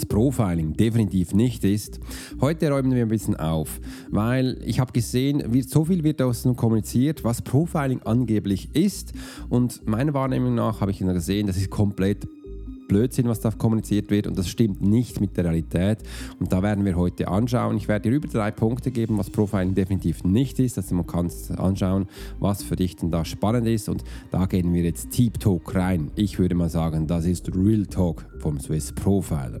was Profiling definitiv nicht ist. Heute räumen wir ein bisschen auf, weil ich habe gesehen, wie, so viel wird aus nun kommuniziert, was Profiling angeblich ist und meiner Wahrnehmung nach habe ich gesehen, das ist komplett Blödsinn, was da kommuniziert wird und das stimmt nicht mit der Realität. Und da werden wir heute anschauen. Ich werde dir über drei Punkte geben, was Profiling definitiv nicht ist. Also man kann anschauen, was für dich denn da spannend ist und da gehen wir jetzt Deep Talk rein. Ich würde mal sagen, das ist Real Talk vom Swiss Profiler.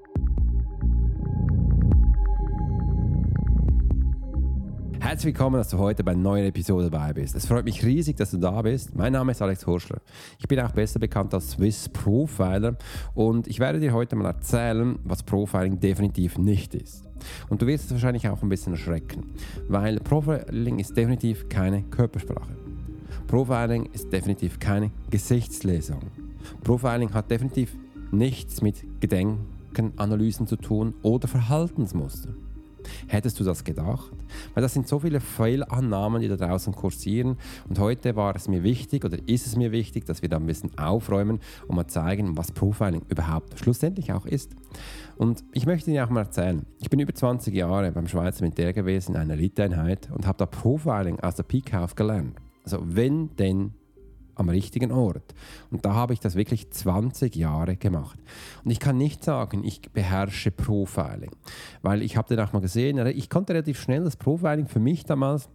Herzlich willkommen, dass du heute bei einer neuen Episode dabei bist. Es freut mich riesig, dass du da bist. Mein Name ist Alex Horschler. Ich bin auch besser bekannt als Swiss Profiler und ich werde dir heute mal erzählen, was Profiling definitiv nicht ist. Und du wirst es wahrscheinlich auch ein bisschen erschrecken, weil Profiling ist definitiv keine Körpersprache. Profiling ist definitiv keine Gesichtslesung. Profiling hat definitiv nichts mit Gedenkenanalysen zu tun oder Verhaltensmuster. Hättest du das gedacht? Weil das sind so viele Fehlannahmen, die da draußen kursieren. Und heute war es mir wichtig oder ist es mir wichtig, dass wir da ein bisschen aufräumen und mal zeigen, was Profiling überhaupt schlussendlich auch ist. Und ich möchte dir auch mal erzählen, ich bin über 20 Jahre beim Schweizer Militär gewesen, in einer Eliteeinheit und habe da Profiling aus der Pike auf gelernt. Also wenn denn am richtigen Ort. Und da habe ich das wirklich 20 Jahre gemacht. Und ich kann nicht sagen, ich beherrsche Profiling, weil ich habe dann auch mal gesehen, ich konnte relativ schnell das Profiling für mich damals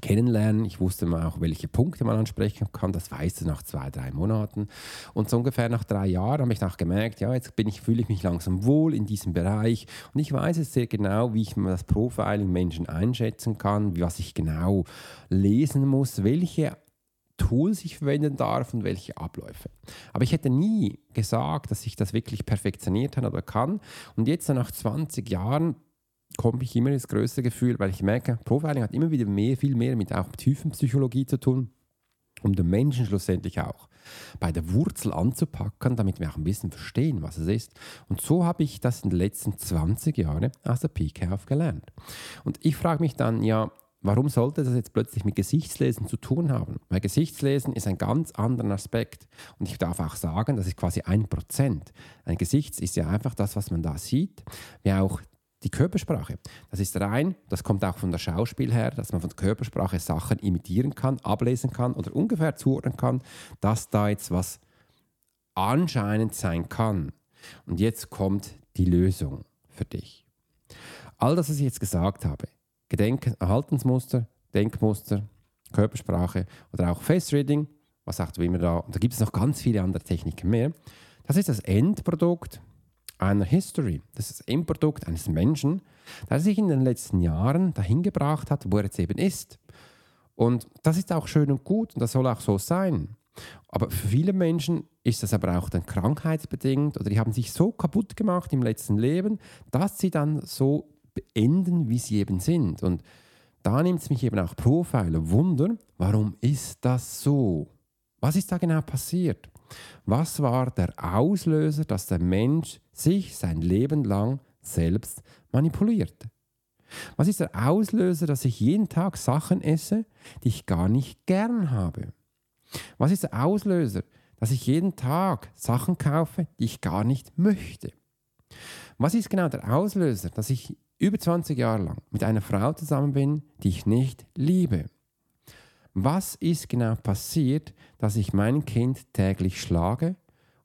kennenlernen. Ich wusste mal auch, welche Punkte man ansprechen kann. Das weißt du nach zwei, drei Monaten. Und so ungefähr nach drei Jahren habe ich auch gemerkt, ja, jetzt bin ich, fühle ich mich langsam wohl in diesem Bereich. Und ich weiß jetzt sehr genau, wie ich das Profiling Menschen einschätzen kann, was ich genau lesen muss, welche Tools ich verwenden darf und welche Abläufe. Aber ich hätte nie gesagt, dass ich das wirklich perfektioniert habe oder kann. Und jetzt nach 20 Jahren komme ich immer ins größte Gefühl, weil ich merke, Profiling hat immer wieder mehr, viel mehr mit auch Tiefenpsychologie zu tun, um den Menschen schlussendlich auch bei der Wurzel anzupacken, damit wir auch ein bisschen verstehen, was es ist. Und so habe ich das in den letzten 20 Jahren aus der Pike auf gelernt. Und ich frage mich dann, ja, Warum sollte das jetzt plötzlich mit Gesichtslesen zu tun haben? Weil Gesichtslesen ist ein ganz anderer Aspekt. Und ich darf auch sagen, das ist quasi ein Prozent. Ein Gesicht ist ja einfach das, was man da sieht, wie auch die Körpersprache. Das ist rein, das kommt auch von der Schauspiel her, dass man von der Körpersprache Sachen imitieren kann, ablesen kann oder ungefähr zuordnen kann, dass da jetzt was anscheinend sein kann. Und jetzt kommt die Lösung für dich. All das, was ich jetzt gesagt habe, Gedenken, Erhaltensmuster, Denkmuster, Körpersprache oder auch Face Reading, was sagt immer da, und da gibt es noch ganz viele andere Techniken mehr. Das ist das Endprodukt einer History. Das ist das Endprodukt eines Menschen, der sich in den letzten Jahren dahin gebracht hat, wo er jetzt eben ist. Und das ist auch schön und gut und das soll auch so sein. Aber für viele Menschen ist das aber auch dann krankheitsbedingt oder die haben sich so kaputt gemacht im letzten Leben, dass sie dann so beenden, wie sie eben sind. Und da nimmt es mich eben auch Profiler Wunder, warum ist das so? Was ist da genau passiert? Was war der Auslöser, dass der Mensch sich sein Leben lang selbst manipuliert? Was ist der Auslöser, dass ich jeden Tag Sachen esse, die ich gar nicht gern habe? Was ist der Auslöser, dass ich jeden Tag Sachen kaufe, die ich gar nicht möchte? Was ist genau der Auslöser, dass ich über 20 Jahre lang mit einer Frau zusammen bin, die ich nicht liebe? Was ist genau passiert, dass ich mein Kind täglich schlage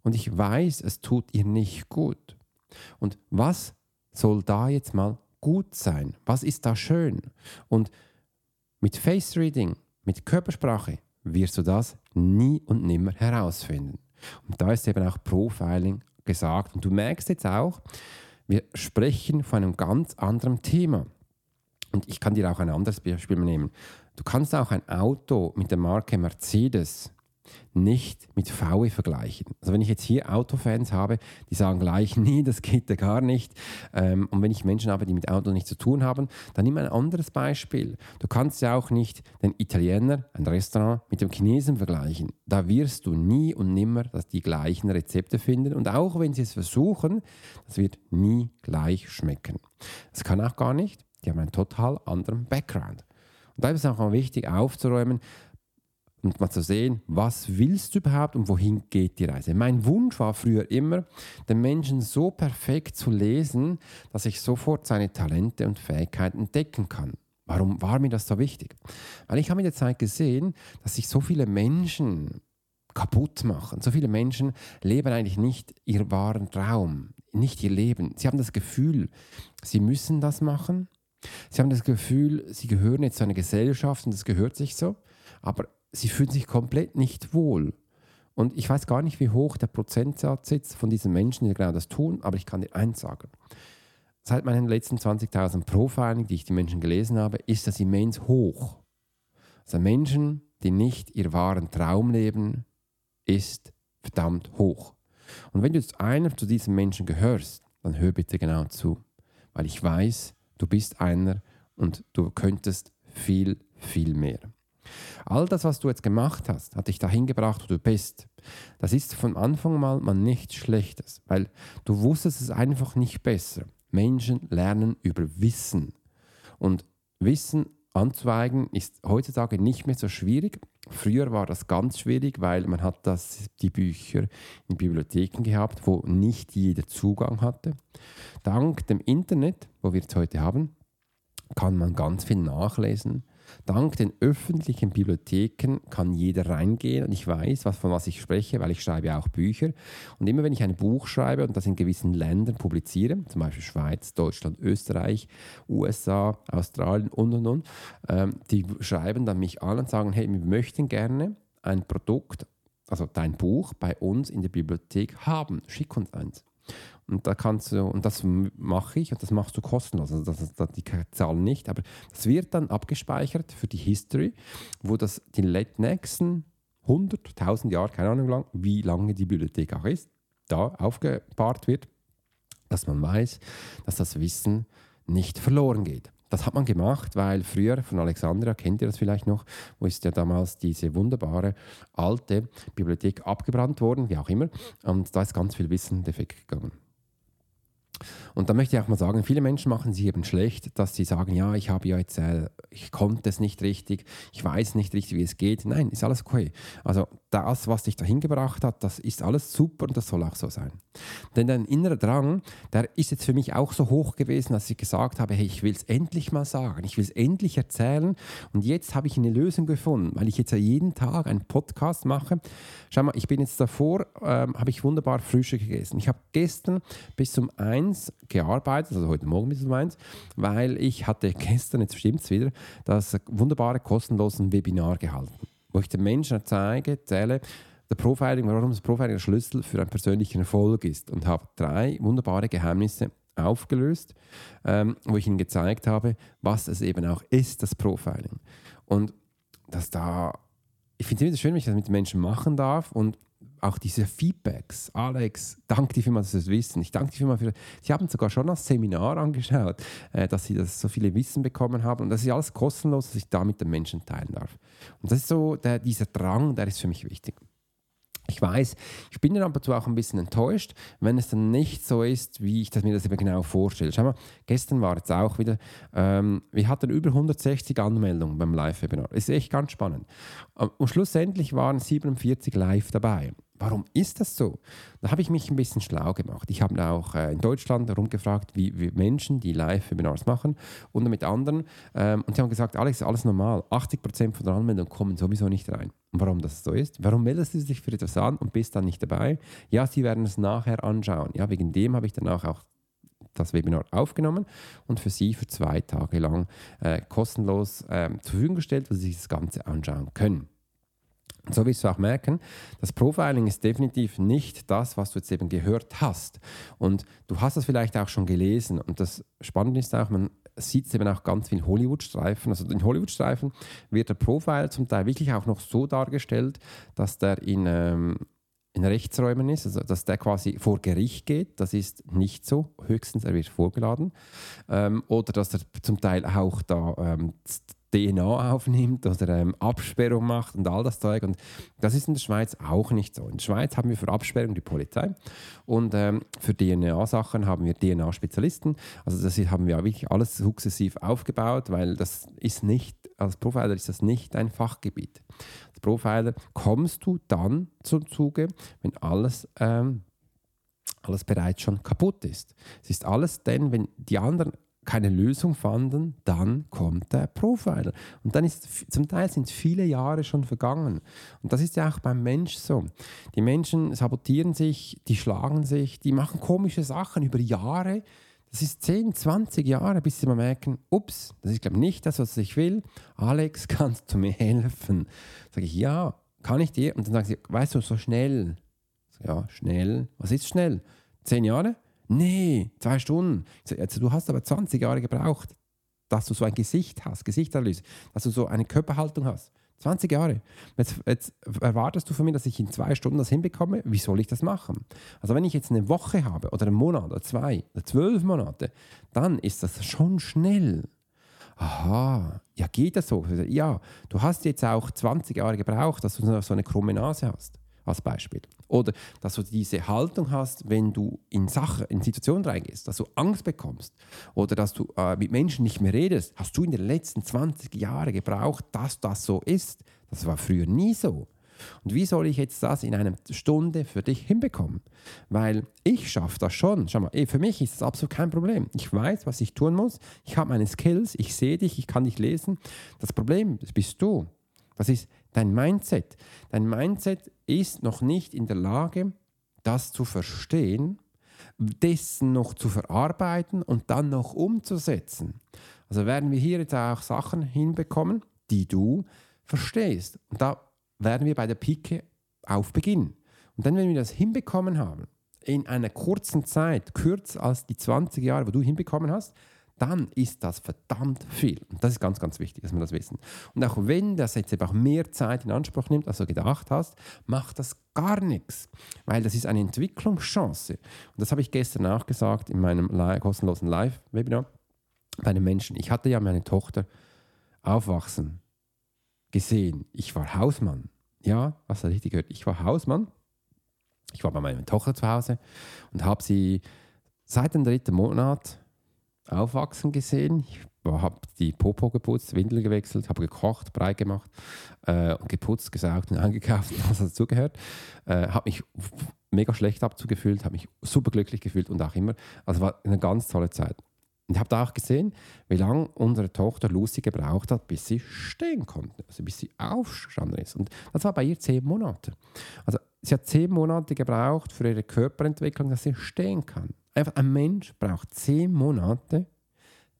und ich weiß, es tut ihr nicht gut. Und was soll da jetzt mal gut sein? Was ist da schön? Und mit Face Reading, mit Körpersprache wirst du das nie und nimmer herausfinden. Und da ist eben auch Profiling gesagt. Und du merkst jetzt auch, wir sprechen von einem ganz anderen Thema. Und ich kann dir auch ein anderes Beispiel nehmen. Du kannst auch ein Auto mit der Marke Mercedes nicht mit VW vergleichen. Also wenn ich jetzt hier Autofans habe, die sagen gleich, nee, das geht ja gar nicht. Ähm, und wenn ich Menschen habe, die mit Auto nichts zu tun haben, dann nimm ein anderes Beispiel. Du kannst ja auch nicht den Italiener, ein Restaurant, mit dem Chinesen vergleichen. Da wirst du nie und nimmer die gleichen Rezepte finden. Und auch wenn sie es versuchen, das wird nie gleich schmecken. Das kann auch gar nicht. Die haben einen total anderen Background. Und da ist es auch mal wichtig aufzuräumen, und mal zu sehen, was willst du überhaupt und wohin geht die Reise. Mein Wunsch war früher immer, den Menschen so perfekt zu lesen, dass ich sofort seine Talente und Fähigkeiten entdecken kann. Warum war mir das so wichtig? Weil ich habe in der Zeit gesehen, dass sich so viele Menschen kaputt machen. So viele Menschen leben eigentlich nicht ihren wahren Traum, nicht ihr Leben. Sie haben das Gefühl, sie müssen das machen. Sie haben das Gefühl, sie gehören jetzt zu einer Gesellschaft und das gehört sich so. Aber sie fühlen sich komplett nicht wohl. Und ich weiß gar nicht, wie hoch der Prozentsatz ist von diesen Menschen, die genau das tun, aber ich kann dir eins sagen. Seit meinen letzten 20.000 Profiling, die ich die Menschen gelesen habe, ist das immens hoch. Also Menschen, die nicht ihren wahren Traum leben, ist verdammt hoch. Und wenn du jetzt einer zu diesen Menschen gehörst, dann hör bitte genau zu, weil ich weiß, du bist einer und du könntest viel, viel mehr. All das, was du jetzt gemacht hast, hat dich dahin gebracht, wo du bist. Das ist von Anfang mal, mal nichts Schlechtes, weil du wusstest es einfach nicht besser. Menschen lernen über Wissen. Und Wissen anzueigen ist heutzutage nicht mehr so schwierig. Früher war das ganz schwierig, weil man hat das, die Bücher in Bibliotheken gehabt, wo nicht jeder Zugang hatte. Dank dem Internet, wo wir es heute haben, kann man ganz viel nachlesen. Dank den öffentlichen Bibliotheken kann jeder reingehen und ich weiß, was, von was ich spreche, weil ich schreibe auch Bücher. Und immer wenn ich ein Buch schreibe und das in gewissen Ländern publiziere, zum Beispiel Schweiz, Deutschland, Österreich, USA, Australien und und und, ähm, die schreiben dann mich an und sagen, hey, wir möchten gerne ein Produkt, also dein Buch bei uns in der Bibliothek haben. Schick uns eins. Und da kannst du, und das mache ich und das machst du kostenlos. Also das, das, die Zahlen nicht, aber das wird dann abgespeichert für die History, wo das die nächsten 100, 1000 Jahre, keine Ahnung lang, wie lange die Bibliothek auch ist, da aufgebahrt wird, dass man weiß, dass das Wissen nicht verloren geht. Das hat man gemacht, weil früher von Alexandria, kennt ihr das vielleicht noch, wo ist ja damals diese wunderbare alte Bibliothek abgebrannt worden, wie auch immer. Und da ist ganz viel Wissen defekt gegangen. Und da möchte ich auch mal sagen, viele Menschen machen sich eben schlecht, dass sie sagen, ja, ich habe ja jetzt, äh, ich konnte es nicht richtig, ich weiß nicht richtig, wie es geht. Nein, ist alles okay. Also das, was dich dahin gebracht hat, das ist alles super und das soll auch so sein. Denn dein innerer Drang, der ist jetzt für mich auch so hoch gewesen, dass ich gesagt habe, hey, ich will es endlich mal sagen, ich will es endlich erzählen und jetzt habe ich eine Lösung gefunden, weil ich jetzt ja jeden Tag einen Podcast mache. Schau mal, ich bin jetzt davor, ähm, habe ich wunderbar Frühstück gegessen. Ich habe gestern bis zum 1 gearbeitet, also heute Morgen bis um 1, weil ich hatte gestern, jetzt stimmt es wieder, das wunderbare kostenlose Webinar gehalten wo ich den Menschen zeige, erzähle, der Profiling, warum das Profiling der Schlüssel für einen persönlichen Erfolg ist und habe drei wunderbare Geheimnisse aufgelöst, ähm, wo ich ihnen gezeigt habe, was es eben auch ist, das Profiling. Und dass da, ich finde es immer schön, wenn ich das mit den Menschen machen darf und auch diese Feedbacks. Alex, danke dir vielmals, dass Sie das wissen. Ich danke dir vielmals für. Sie haben sogar schon das Seminar angeschaut, äh, dass Sie das so viele Wissen bekommen haben. Und das ist alles kostenlos, dass ich da mit den Menschen teilen darf. Und das ist so, der, dieser Drang, der ist für mich wichtig. Ich weiß, ich bin dann aber auch ein bisschen enttäuscht, wenn es dann nicht so ist, wie ich das mir das eben genau vorstelle. Schau mal, gestern war jetzt auch wieder, ähm, wir hatten über 160 Anmeldungen beim Live-Webinar. Ist echt ganz spannend. Und schlussendlich waren 47 live dabei. Warum ist das so? Da habe ich mich ein bisschen schlau gemacht. Ich habe da auch äh, in Deutschland rumgefragt, wie, wie, Menschen, die Live-Webinars machen und mit anderen. Ähm, und die haben gesagt, Alex, alles normal. 80% von der Anmeldung kommen sowieso nicht rein. Und warum das so ist? Warum meldest du dich für etwas an und bist dann nicht dabei? Ja, sie werden es nachher anschauen. Ja, wegen dem habe ich danach auch das Webinar aufgenommen und für Sie für zwei Tage lang äh, kostenlos äh, zur Verfügung gestellt, wo Sie sich das Ganze anschauen können. So wirst du auch merken, das Profiling ist definitiv nicht das, was du jetzt eben gehört hast. Und du hast das vielleicht auch schon gelesen. Und das Spannende ist auch, man sieht es eben auch ganz viel Hollywood-Streifen. Also in Hollywood-Streifen wird der Profil zum Teil wirklich auch noch so dargestellt, dass der in, ähm, in Rechtsräumen ist, also dass der quasi vor Gericht geht. Das ist nicht so. Höchstens er wird vorgeladen. Ähm, oder dass er zum Teil auch da ähm, DNA aufnimmt oder ähm, Absperrung macht und all das Zeug. Und das ist in der Schweiz auch nicht so. In der Schweiz haben wir für Absperrung die Polizei und ähm, für DNA-Sachen haben wir DNA-Spezialisten. Also das haben wir wirklich alles sukzessiv aufgebaut, weil das ist nicht, als Profiler ist das nicht ein Fachgebiet. Als Profiler kommst du dann zum Zuge, wenn alles ähm, alles bereits schon kaputt ist. Es ist alles denn, wenn die anderen keine Lösung fanden, dann kommt der Profiler. Und dann ist zum Teil sind viele Jahre schon vergangen. Und das ist ja auch beim Mensch so. Die Menschen sabotieren sich, die schlagen sich, die machen komische Sachen über Jahre. Das ist 10, 20 Jahre, bis sie mal merken, ups, das ist glaube ich nicht das, was ich will. Alex, kannst du mir helfen? Sage ich, ja, kann ich dir? Und dann sagen sie, weißt du, so schnell. Ja, schnell. Was ist schnell? Zehn Jahre? Nee, zwei Stunden. Also, du hast aber 20 Jahre gebraucht, dass du so ein Gesicht hast, Gesichtanalyse, dass du so eine Körperhaltung hast. 20 Jahre. Jetzt, jetzt, erwartest du von mir, dass ich in zwei Stunden das hinbekomme? Wie soll ich das machen? Also wenn ich jetzt eine Woche habe oder einen Monat oder zwei oder zwölf Monate, dann ist das schon schnell. Aha, ja geht das so? Ja, du hast jetzt auch 20 Jahre gebraucht, dass du so eine krumme Nase hast als Beispiel. Oder dass du diese Haltung hast, wenn du in Sachen, in Situationen reingehst, dass du Angst bekommst oder dass du äh, mit Menschen nicht mehr redest. Hast du in den letzten 20 Jahren gebraucht, dass das so ist? Das war früher nie so. Und wie soll ich jetzt das in einer Stunde für dich hinbekommen? Weil ich schaffe das schon. Schau mal, für mich ist das absolut kein Problem. Ich weiß, was ich tun muss. Ich habe meine Skills. Ich sehe dich. Ich kann dich lesen. Das Problem das bist du. Das ist dein Mindset. Dein Mindset ist noch nicht in der Lage, das zu verstehen, dessen noch zu verarbeiten und dann noch umzusetzen. Also werden wir hier jetzt auch Sachen hinbekommen, die du verstehst. Und da werden wir bei der Pike auf beginnen. Und dann, wenn wir das hinbekommen haben, in einer kurzen Zeit, kürzer als die 20 Jahre, wo du hinbekommen hast, dann ist das verdammt viel. Und das ist ganz, ganz wichtig, dass wir das wissen. Und auch wenn das jetzt eben auch mehr Zeit in Anspruch nimmt, als du gedacht hast, macht das gar nichts, weil das ist eine Entwicklungschance. Und das habe ich gestern auch gesagt in meinem kostenlosen Live-Webinar bei einem Menschen. Ich hatte ja meine Tochter aufwachsen gesehen. Ich war Hausmann. Ja, hast du richtig gehört? Ich war Hausmann. Ich war bei meiner Tochter zu Hause und habe sie seit dem dritten Monat aufwachsen gesehen. Ich habe die Popo geputzt, Windel gewechselt, habe gekocht, breit gemacht äh, und geputzt, gesaugt und eingekauft, was dazugehört. Äh, habe mich mega schlecht abzugefühlt, habe mich super glücklich gefühlt und auch immer. Also war eine ganz tolle Zeit. Und ich habe da auch gesehen, wie lange unsere Tochter Lucy gebraucht hat, bis sie stehen konnte, also bis sie aufgestanden ist. Und das war bei ihr zehn Monate. Also sie hat zehn Monate gebraucht für ihre Körperentwicklung, dass sie stehen kann. Einfach ein Mensch braucht zehn Monate,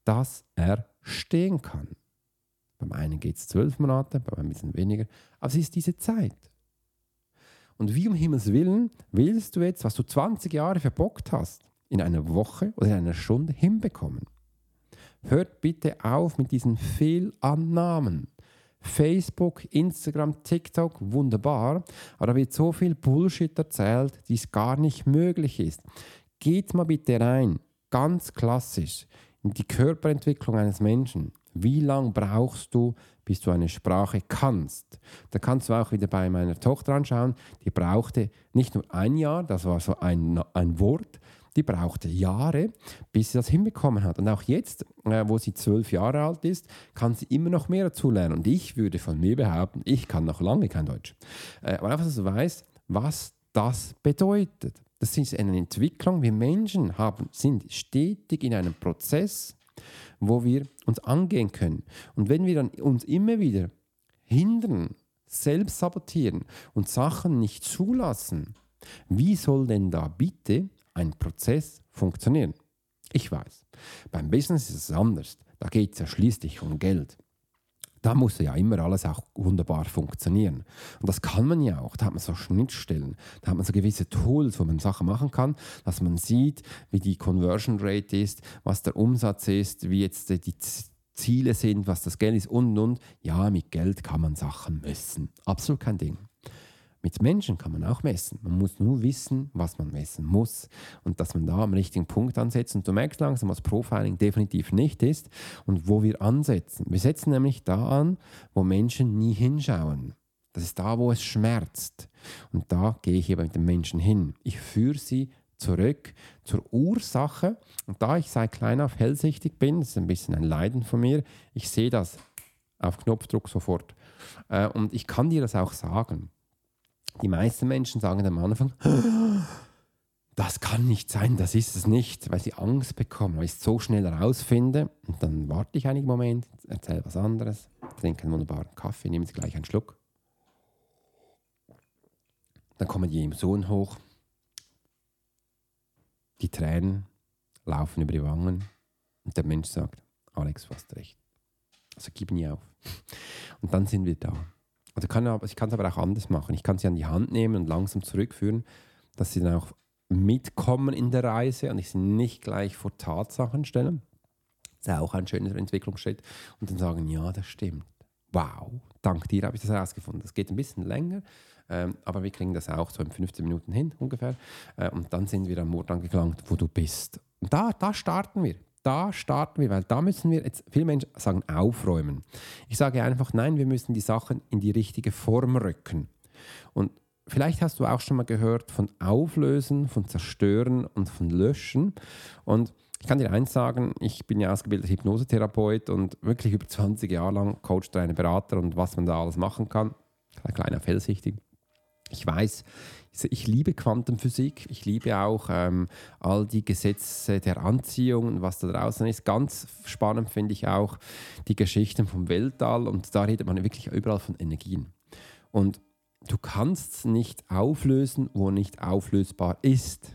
dass er stehen kann. Beim einen geht es zwölf Monate, beim anderen ein bisschen weniger. Aber es ist diese Zeit. Und wie um Himmels Willen willst du jetzt, was du 20 Jahre verbockt hast, in einer Woche oder in einer Stunde hinbekommen? Hört bitte auf mit diesen Fehlannahmen. Facebook, Instagram, TikTok, wunderbar, aber da wird so viel Bullshit erzählt, die es gar nicht möglich ist. Geht mal bitte rein, ganz klassisch, in die Körperentwicklung eines Menschen. Wie lange brauchst du, bis du eine Sprache kannst? Da kannst du auch wieder bei meiner Tochter anschauen. Die brauchte nicht nur ein Jahr, das war so ein, ein Wort, die brauchte Jahre, bis sie das hinbekommen hat. Und auch jetzt, äh, wo sie zwölf Jahre alt ist, kann sie immer noch mehr dazu lernen. Und ich würde von mir behaupten, ich kann noch lange kein Deutsch. Äh, aber einfach, dass du weißt, was das bedeutet. Das ist eine Entwicklung. Wir Menschen haben, sind stetig in einem Prozess, wo wir uns angehen können. Und wenn wir dann uns immer wieder hindern, selbst sabotieren und Sachen nicht zulassen, wie soll denn da bitte ein Prozess funktionieren? Ich weiß, beim Business ist es anders. Da geht es ja schließlich um Geld. Da muss ja immer alles auch wunderbar funktionieren. Und das kann man ja auch. Da hat man so Schnittstellen, da hat man so gewisse Tools, wo man Sachen machen kann, dass man sieht, wie die Conversion Rate ist, was der Umsatz ist, wie jetzt die Ziele sind, was das Geld ist und und. Ja, mit Geld kann man Sachen messen. Absolut kein Ding. Mit Menschen kann man auch messen. Man muss nur wissen, was man messen muss und dass man da am richtigen Punkt ansetzt. Und du merkst langsam, was Profiling definitiv nicht ist und wo wir ansetzen. Wir setzen nämlich da an, wo Menschen nie hinschauen. Das ist da, wo es schmerzt. Und da gehe ich eben mit den Menschen hin. Ich führe sie zurück zur Ursache. Und da ich seit klein auf hellsichtig bin, das ist ein bisschen ein Leiden von mir, ich sehe das auf Knopfdruck sofort. Äh, und ich kann dir das auch sagen. Die meisten Menschen sagen am Anfang, das kann nicht sein, das ist es nicht, weil sie Angst bekommen, weil ich es so schnell herausfinde. Und dann warte ich einen Moment, erzähle was anderes, trinke einen wunderbaren Kaffee, nehme sie gleich einen Schluck. Dann kommen die Emotionen hoch. Die Tränen laufen über die Wangen. Und der Mensch sagt, Alex, du hast recht. Also gib nie auf. Und dann sind wir da. Also kann, ich kann es aber auch anders machen. Ich kann sie an die Hand nehmen und langsam zurückführen, dass sie dann auch mitkommen in der Reise und ich sie nicht gleich vor Tatsachen stellen. Das ist auch ein schöner Entwicklungsschritt. Und dann sagen, ja, das stimmt. Wow, dank dir habe ich das herausgefunden. Das geht ein bisschen länger, ähm, aber wir kriegen das auch so in 15 Minuten hin ungefähr. Äh, und dann sind wir am Ort angelangt, wo du bist. Und da, da starten wir da starten wir, weil da müssen wir jetzt, viele Menschen sagen, aufräumen. Ich sage einfach, nein, wir müssen die Sachen in die richtige Form rücken. Und vielleicht hast du auch schon mal gehört von Auflösen, von Zerstören und von Löschen. Und ich kann dir eins sagen, ich bin ja ausgebildeter Hypnosetherapeut und wirklich über 20 Jahre lang coacht eine Berater und was man da alles machen kann. Ein kleiner Fellsichtig. Ich weiß, ich liebe Quantenphysik, ich liebe auch ähm, all die Gesetze der Anziehung und was da draußen ist. Ganz spannend finde ich auch die Geschichten vom Weltall und da redet man wirklich überall von Energien. Und du kannst nicht auflösen, wo nicht auflösbar ist.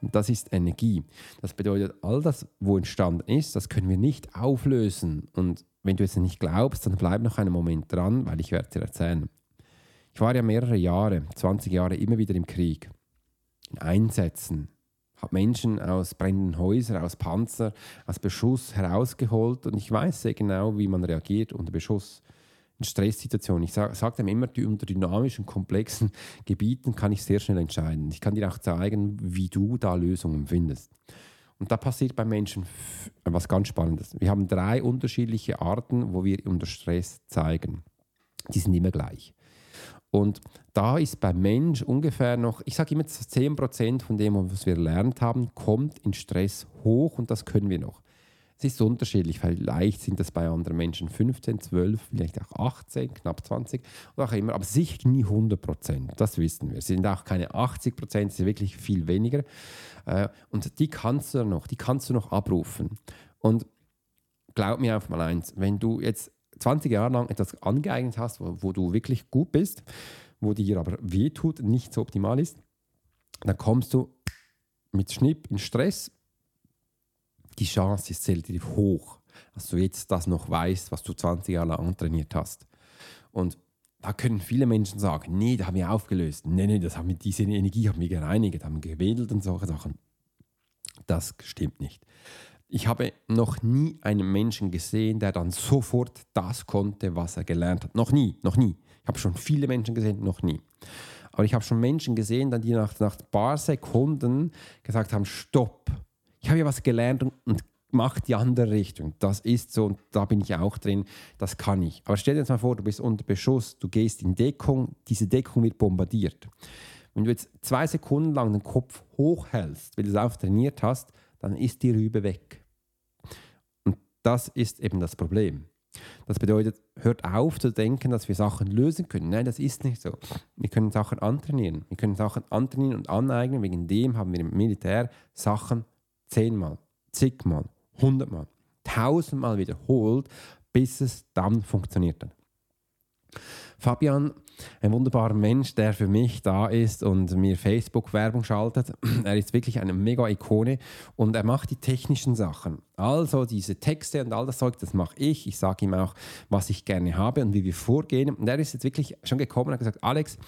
Und das ist Energie. Das bedeutet, all das, wo entstanden ist, das können wir nicht auflösen. Und wenn du es nicht glaubst, dann bleib noch einen Moment dran, weil ich werde dir erzählen. Ich war ja mehrere Jahre, 20 Jahre, immer wieder im Krieg, in Einsätzen, habe Menschen aus brennenden Häusern, aus Panzer, aus Beschuss herausgeholt und ich weiß sehr genau, wie man reagiert unter Beschuss. In Stresssituationen. Ich sage sag dem immer, unter dynamischen, komplexen Gebieten kann ich sehr schnell entscheiden. Ich kann dir auch zeigen, wie du da Lösungen findest. Und da passiert bei Menschen was ganz Spannendes. Wir haben drei unterschiedliche Arten, wo wir unter Stress zeigen. Die sind immer gleich. Und da ist beim Mensch ungefähr noch, ich sage immer 10% von dem, was wir gelernt haben, kommt in Stress hoch und das können wir noch. Es ist unterschiedlich, vielleicht sind das bei anderen Menschen 15, 12, vielleicht auch 18, knapp 20 oder auch immer, aber sicher nie 100% das wissen wir. Es sind auch keine 80% es ist wirklich viel weniger. Äh, und die kannst du noch, die kannst du noch abrufen. Und glaub mir auf mal eins, wenn du jetzt 20 Jahre lang etwas angeeignet hast, wo, wo du wirklich gut bist, wo dir aber wehtut, nicht so optimal ist, dann kommst du mit Schnipp in Stress. Die Chance ist relativ hoch, dass du jetzt das noch weißt, was du 20 Jahre lang trainiert hast. Und da können viele Menschen sagen, nee, da haben wir aufgelöst. Nee, nee, das haben wir, diese Energie haben wir gereinigt, haben gewedelt und solche Sachen. Das stimmt nicht. Ich habe noch nie einen Menschen gesehen, der dann sofort das konnte, was er gelernt hat. Noch nie, noch nie. Ich habe schon viele Menschen gesehen, noch nie. Aber ich habe schon Menschen gesehen, die nach, nach ein paar Sekunden gesagt haben, stopp, ich habe ja was gelernt und, und mach die andere Richtung. Das ist so und da bin ich auch drin, das kann ich. Aber stell dir jetzt mal vor, du bist unter Beschuss, du gehst in Deckung, diese Deckung wird bombardiert. Wenn du jetzt zwei Sekunden lang den Kopf hochhältst, weil du es auch trainiert hast, dann ist die Rübe weg. Das ist eben das Problem. Das bedeutet, hört auf zu denken, dass wir Sachen lösen können. Nein, das ist nicht so. Wir können Sachen antrainieren. Wir können Sachen antrainieren und aneignen. Wegen dem haben wir im Militär Sachen zehnmal, zigmal, hundertmal, tausendmal wiederholt, bis es dann funktioniert. Fabian, ein wunderbarer Mensch, der für mich da ist und mir Facebook-Werbung schaltet. Er ist wirklich eine Mega-Ikone und er macht die technischen Sachen. Also diese Texte und all das Zeug, das mache ich. Ich sage ihm auch, was ich gerne habe und wie wir vorgehen. Und er ist jetzt wirklich schon gekommen und hat gesagt, Alex,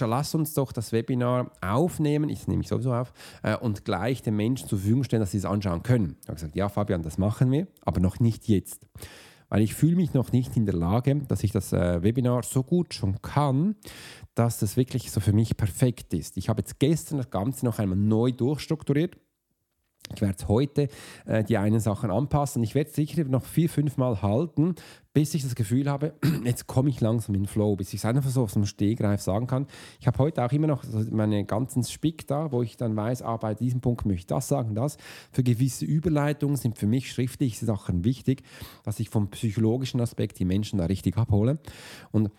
lass uns doch das Webinar aufnehmen, ich nehme ich sowieso auf, äh, und gleich den Menschen zur Verfügung stellen, dass sie es anschauen können. Ich habe gesagt, ja Fabian, das machen wir, aber noch nicht jetzt weil ich fühle mich noch nicht in der Lage, dass ich das äh, Webinar so gut schon kann, dass das wirklich so für mich perfekt ist. Ich habe jetzt gestern das Ganze noch einmal neu durchstrukturiert ich werde heute äh, die einen Sachen anpassen. Ich werde es sicher noch vier, fünf Mal halten, bis ich das Gefühl habe, jetzt komme ich langsam in den Flow, bis ich es einfach so aus dem Stehgreif sagen kann. Ich habe heute auch immer noch meine ganzen Spick da, wo ich dann weiß, ah, bei diesem Punkt möchte ich das sagen, das. Für gewisse Überleitungen sind für mich schriftliche Sachen wichtig, dass ich vom psychologischen Aspekt die Menschen da richtig abhole. Und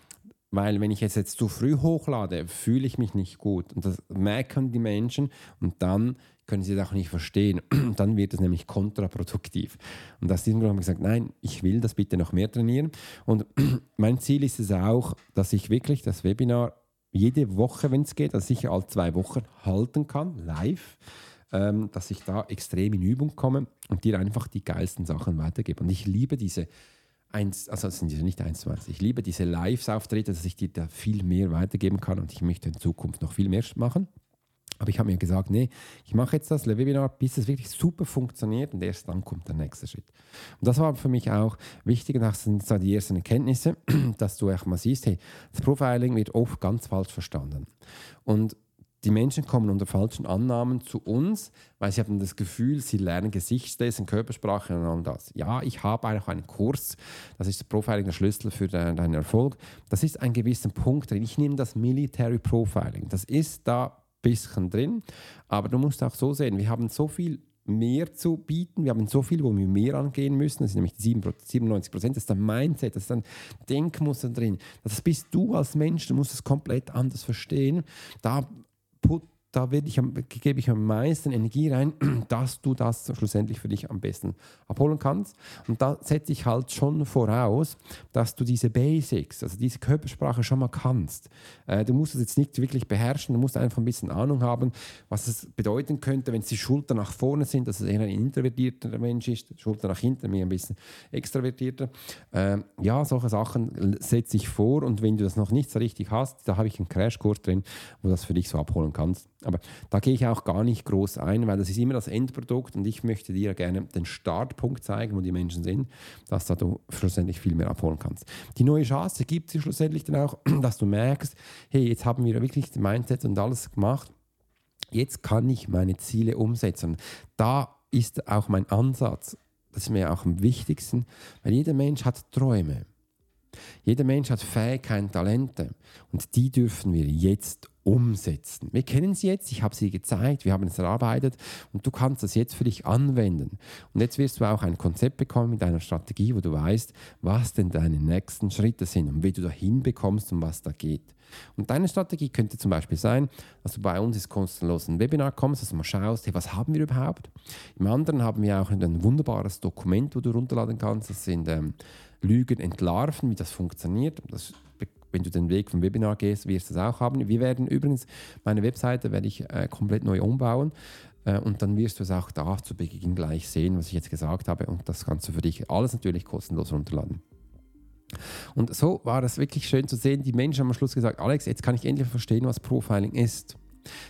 weil wenn ich es jetzt zu früh hochlade, fühle ich mich nicht gut. Und das merken die Menschen und dann können sie das auch nicht verstehen. Dann wird es nämlich kontraproduktiv. Und aus diesem Grund habe ich gesagt, nein, ich will das bitte noch mehr trainieren. Und mein Ziel ist es auch, dass ich wirklich das Webinar jede Woche, wenn es geht, also sicher alle zwei Wochen halten kann, live, ähm, dass ich da extrem in Übung komme und dir einfach die geilsten Sachen weitergebe. Und ich liebe diese eins, also sind diese nicht eins zu eins. Ich liebe diese Live-Auftritte, dass ich dir da viel mehr weitergeben kann und ich möchte in Zukunft noch viel mehr machen. Aber ich habe mir gesagt, nee, ich mache jetzt das Webinar, bis es wirklich super funktioniert und erst dann kommt der nächste Schritt. Und das war für mich auch wichtig, und das sind so die ersten Erkenntnisse, dass du echt mal siehst, hey, das Profiling wird oft ganz falsch verstanden. Und die Menschen kommen unter falschen Annahmen zu uns, weil sie haben das Gefühl, sie lernen Gesichtslesen, Körpersprache und all das. Ja, ich habe auch einen Kurs, das ist Profiling der Schlüssel für deinen Erfolg. Das ist ein gewisser Punkt drin. Ich nehme das Military Profiling. Das ist da bisschen drin. Aber du musst auch so sehen, wir haben so viel mehr zu bieten. Wir haben so viel, wo wir mehr angehen müssen. Das sind nämlich die 97 Prozent. Das ist ein Mindset, das ist ein Denkmuster drin. Das bist du als Mensch, du musst es komplett anders verstehen. Da peau da ich, gebe ich am meisten Energie rein, dass du das schlussendlich für dich am besten abholen kannst. Und da setze ich halt schon voraus, dass du diese Basics, also diese Körpersprache schon mal kannst. Äh, du musst es jetzt nicht wirklich beherrschen, du musst einfach ein bisschen Ahnung haben, was es bedeuten könnte, wenn die Schultern nach vorne sind, dass es eher ein introvertierter Mensch ist, Schulter nach hinten, mehr ein bisschen extravertierter. Äh, ja, solche Sachen setze ich vor und wenn du das noch nicht so richtig hast, da habe ich einen Crashkurs drin, wo du das für dich so abholen kannst. Aber da gehe ich auch gar nicht groß ein, weil das ist immer das Endprodukt und ich möchte dir gerne den Startpunkt zeigen, wo die Menschen sind, dass da du schlussendlich viel mehr abholen kannst. Die neue Chance gibt es schlussendlich dann auch, dass du merkst, hey, jetzt haben wir wirklich die Mindset und alles gemacht. Jetzt kann ich meine Ziele umsetzen. Da ist auch mein Ansatz. Das ist mir auch am wichtigsten, weil jeder Mensch hat Träume. Jeder Mensch hat Fähigkeiten, Talente und die dürfen wir jetzt umsetzen. Wir kennen sie jetzt, ich habe sie gezeigt, wir haben es erarbeitet und du kannst das jetzt für dich anwenden. Und jetzt wirst du auch ein Konzept bekommen mit einer Strategie, wo du weißt, was denn deine nächsten Schritte sind und wie du dahin bekommst und was da geht. Und deine Strategie könnte zum Beispiel sein, dass du bei uns ins kostenlose Webinar kommst, dass du mal schaust, hey, was haben wir überhaupt? Im anderen haben wir auch ein wunderbares Dokument, wo du runterladen kannst. Das sind ähm, Lügen entlarven, wie das funktioniert. Das wenn du den Weg vom Webinar gehst, wirst du es auch haben. Wir werden übrigens, meine Webseite werde ich äh, komplett neu umbauen äh, und dann wirst du es auch da zu Beginn gleich sehen, was ich jetzt gesagt habe und das kannst du für dich alles natürlich kostenlos runterladen. Und so war es wirklich schön zu sehen. Die Menschen haben am Schluss gesagt, Alex, jetzt kann ich endlich verstehen, was Profiling ist.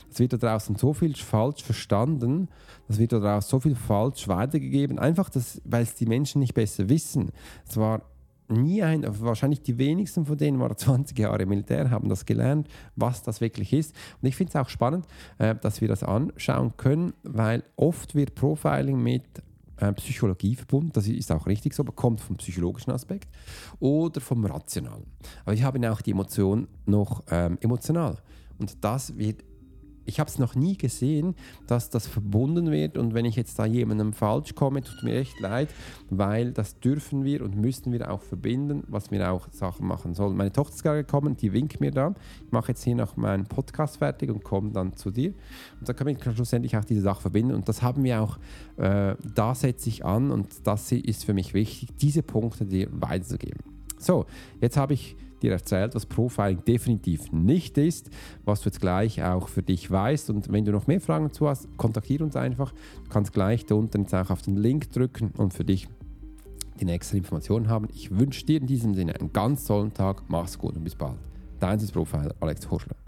Das wird da draußen so viel falsch verstanden, das wird da draußen so viel falsch weitergegeben, einfach weil es die Menschen nicht besser wissen. Es war nie ein, wahrscheinlich die wenigsten von denen waren 20 Jahre Militär, haben das gelernt, was das wirklich ist. Und ich finde es auch spannend, äh, dass wir das anschauen können, weil oft wird Profiling mit äh, Psychologie verbunden, das ist auch richtig so, aber kommt vom psychologischen Aspekt oder vom Rationalen. Aber ich habe auch die Emotion noch ähm, emotional. Und das wird ich habe es noch nie gesehen, dass das verbunden wird und wenn ich jetzt da jemandem falsch komme, tut mir echt leid, weil das dürfen wir und müssen wir auch verbinden, was wir auch Sachen machen sollen. Meine Tochter ist gerade gekommen, die winkt mir da. Ich mache jetzt hier noch meinen Podcast fertig und komme dann zu dir. Und dann können wir schlussendlich auch diese Sache verbinden und das haben wir auch, äh, da setze ich an und das ist für mich wichtig, diese Punkte dir weiterzugeben. So, jetzt habe ich dir erzählt, was Profiling definitiv nicht ist, was du jetzt gleich auch für dich weißt. Und wenn du noch mehr Fragen dazu hast, kontaktiere uns einfach. Du kannst gleich da unten jetzt auch auf den Link drücken und für dich die nächste Information haben. Ich wünsche dir in diesem Sinne einen ganz tollen Tag. Mach's gut und bis bald. Dein Profiler Alex Horschler.